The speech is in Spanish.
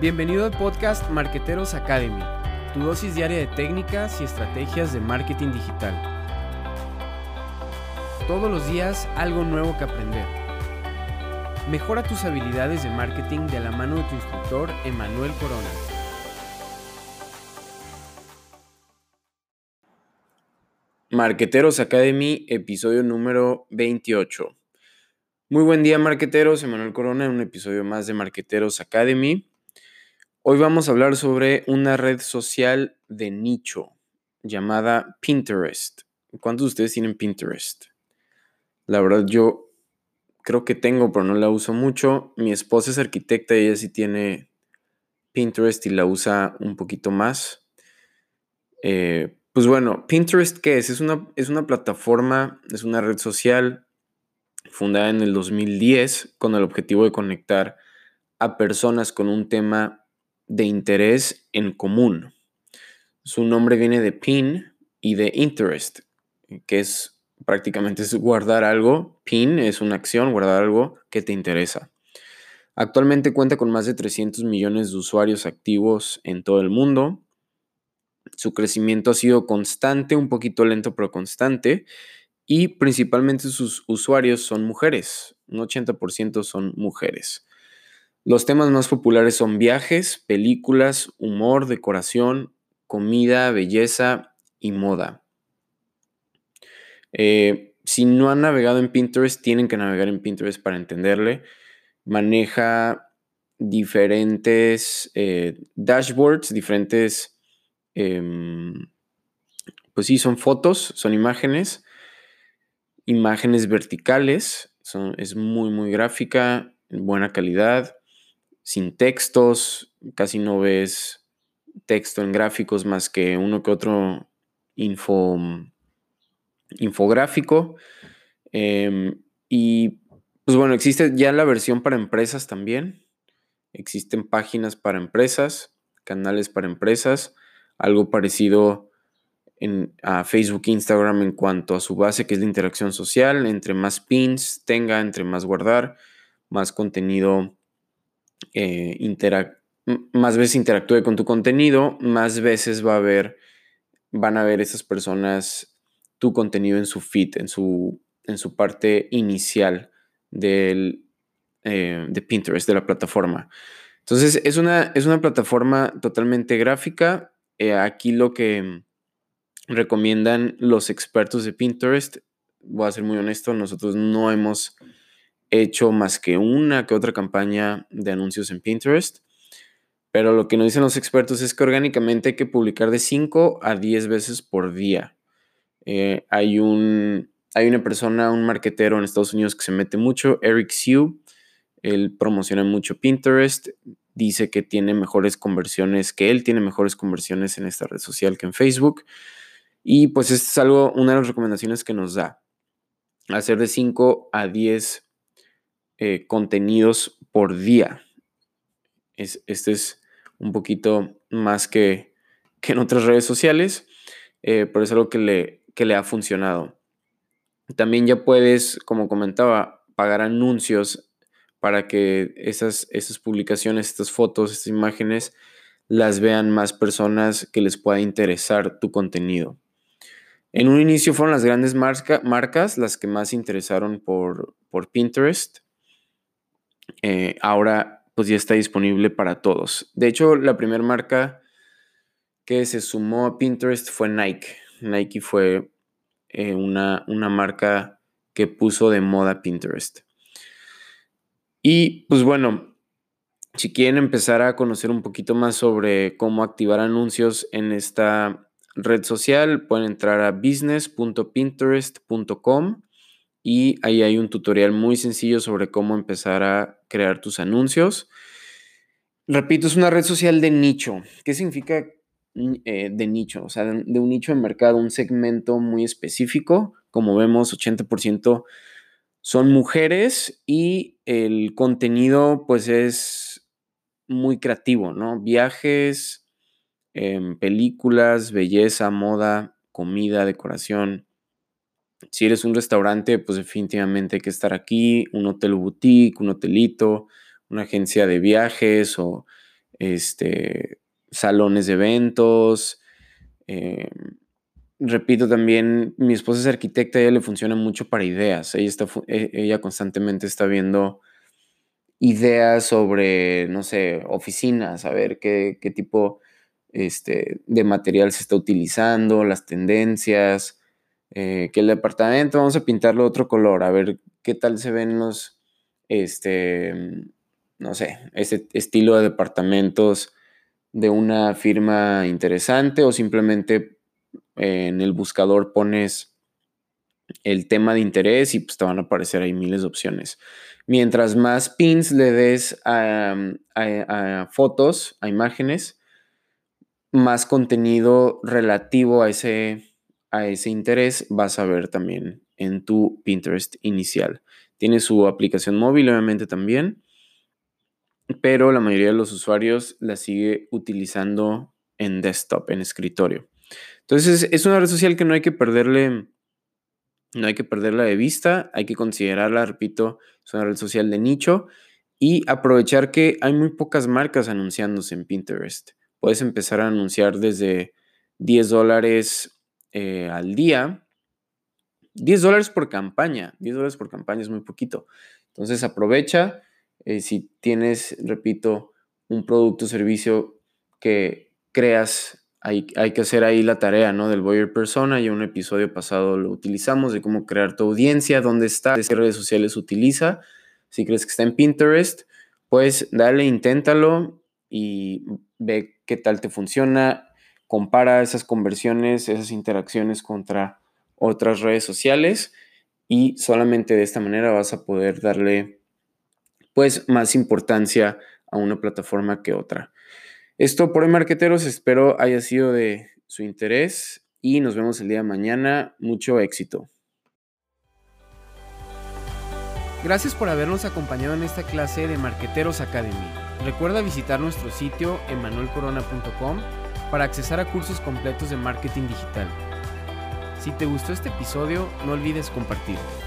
Bienvenido al podcast Marqueteros Academy, tu dosis diaria de técnicas y estrategias de marketing digital. Todos los días algo nuevo que aprender. Mejora tus habilidades de marketing de la mano de tu instructor Emanuel Corona. Marqueteros Academy, episodio número 28. Muy buen día, marqueteros. Emanuel Corona en un episodio más de Marqueteros Academy. Hoy vamos a hablar sobre una red social de nicho llamada Pinterest. ¿Cuántos de ustedes tienen Pinterest? La verdad, yo creo que tengo, pero no la uso mucho. Mi esposa es arquitecta y ella sí tiene Pinterest y la usa un poquito más. Eh, pues bueno, Pinterest, ¿qué es? Es una, es una plataforma, es una red social fundada en el 2010 con el objetivo de conectar a personas con un tema de interés en común. Su nombre viene de pin y de interest, que es prácticamente es guardar algo. Pin es una acción, guardar algo que te interesa. Actualmente cuenta con más de 300 millones de usuarios activos en todo el mundo. Su crecimiento ha sido constante, un poquito lento pero constante, y principalmente sus usuarios son mujeres, un 80% son mujeres. Los temas más populares son viajes, películas, humor, decoración, comida, belleza y moda. Eh, si no han navegado en Pinterest, tienen que navegar en Pinterest para entenderle. Maneja diferentes eh, dashboards, diferentes, em, pues sí, son fotos, son imágenes imágenes verticales, es muy, muy gráfica, buena calidad, sin textos, casi no ves texto en gráficos más que uno que otro info, infográfico. Em, y pues bueno, existe ya la versión para empresas también. Existen páginas para empresas, canales para empresas, algo parecido en, a Facebook e Instagram en cuanto a su base, que es la interacción social. Entre más pins tenga, entre más guardar, más contenido, eh, más veces interactúe con tu contenido, más veces va a ver, van a ver esas personas tu contenido en su feed, en su, en su parte inicial del, eh, de Pinterest, de la plataforma. Entonces, es una, es una plataforma totalmente gráfica. Eh, aquí lo que recomiendan los expertos de Pinterest. Voy a ser muy honesto, nosotros no hemos hecho más que una que otra campaña de anuncios en Pinterest. Pero lo que nos dicen los expertos es que orgánicamente hay que publicar de 5 a 10 veces por día. Eh, hay, un, hay una persona, un marquetero en Estados Unidos que se mete mucho, Eric Sue. Él promociona mucho Pinterest. Dice que tiene mejores conversiones, que él tiene mejores conversiones en esta red social que en Facebook. Y pues es algo, una de las recomendaciones que nos da. Hacer de 5 a 10 eh, contenidos por día. Es, este es un poquito más que, que en otras redes sociales, eh, pero es algo que le, que le ha funcionado. También ya puedes, como comentaba, pagar anuncios para que esas, esas publicaciones, estas fotos, estas imágenes, las vean más personas que les pueda interesar tu contenido. En un inicio fueron las grandes marcas las que más interesaron por, por Pinterest. Eh, ahora pues ya está disponible para todos. De hecho, la primera marca que se sumó a Pinterest fue Nike. Nike fue eh, una, una marca que puso de moda Pinterest. Y pues bueno, si quieren empezar a conocer un poquito más sobre cómo activar anuncios en esta red social, pueden entrar a business.pinterest.com y ahí hay un tutorial muy sencillo sobre cómo empezar a crear tus anuncios. Repito, es una red social de nicho. ¿Qué significa eh, de nicho? O sea, de, un nicho de mercado, un segmento muy específico. Como vemos, 80% son mujeres y el contenido pues es muy creativo, ¿no? Viajes, películas, belleza, moda, comida, decoración. Si eres un restaurante, pues definitivamente hay que estar aquí, un hotel boutique, un hotelito, una agencia de viajes o este, salones de eventos. Em, repito también, mi esposa es arquitecta, a ella le funciona mucho para ideas. Ella, e, ella constantemente está viendo ideas sobre, no sé, oficinas, a ver qué, qué tipo este, de material se está utilizando, las tendencias, eh, que el departamento vamos a pintarlo otro color, a ver qué tal se ven los, este, no sé, ese estilo de departamentos de una firma interesante o simplemente en el buscador pones el tema de interés y pues te van a aparecer ahí miles de opciones. Mientras más pins le des a, fotos, a imágenes, más contenido relativo a ese, a ese interés vas a ver también en tu Pinterest inicial. Tiene su aplicación móvil, obviamente también, pero la mayoría de los usuarios la sigue utilizando en desktop, en escritorio. Entonces es una red social que no hay que perderle, no hay que perderla de vista, hay que considerarla, repito, es una red social de nicho y aprovechar que hay muy pocas marcas anunciándose en Pinterest. Puedes empezar a anunciar desde 10 dólares eh, al día. 10 dólares por campaña. 10 dólares por campaña es muy poquito. Entonces aprovecha. Eh, si tienes, repito, un producto o servicio que creas hay, que hacer ahí la tarea, ¿no? Del Boyer Persona. Y un episodio pasado lo utilizamos de cómo crear tu audiencia, dónde está, qué redes sociales utiliza. Si crees que está en Pinterest, pues dale, inténtalo y ve qué tal te funciona. Compara esas conversiones, esas interacciones contra otras redes sociales y solamente de esta manera vas a poder darle pues más importancia a una plataforma que otra. Esto por hoy, marqueteros, espero haya sido de su interés y nos vemos el día de mañana. Mucho éxito. Gracias por habernos acompañado en esta clase de Marqueteros Academy. Recuerda visitar nuestro sitio emanuelcorona.com para accesar a cursos completos de marketing digital. Si te gustó este episodio, no olvides compartirlo.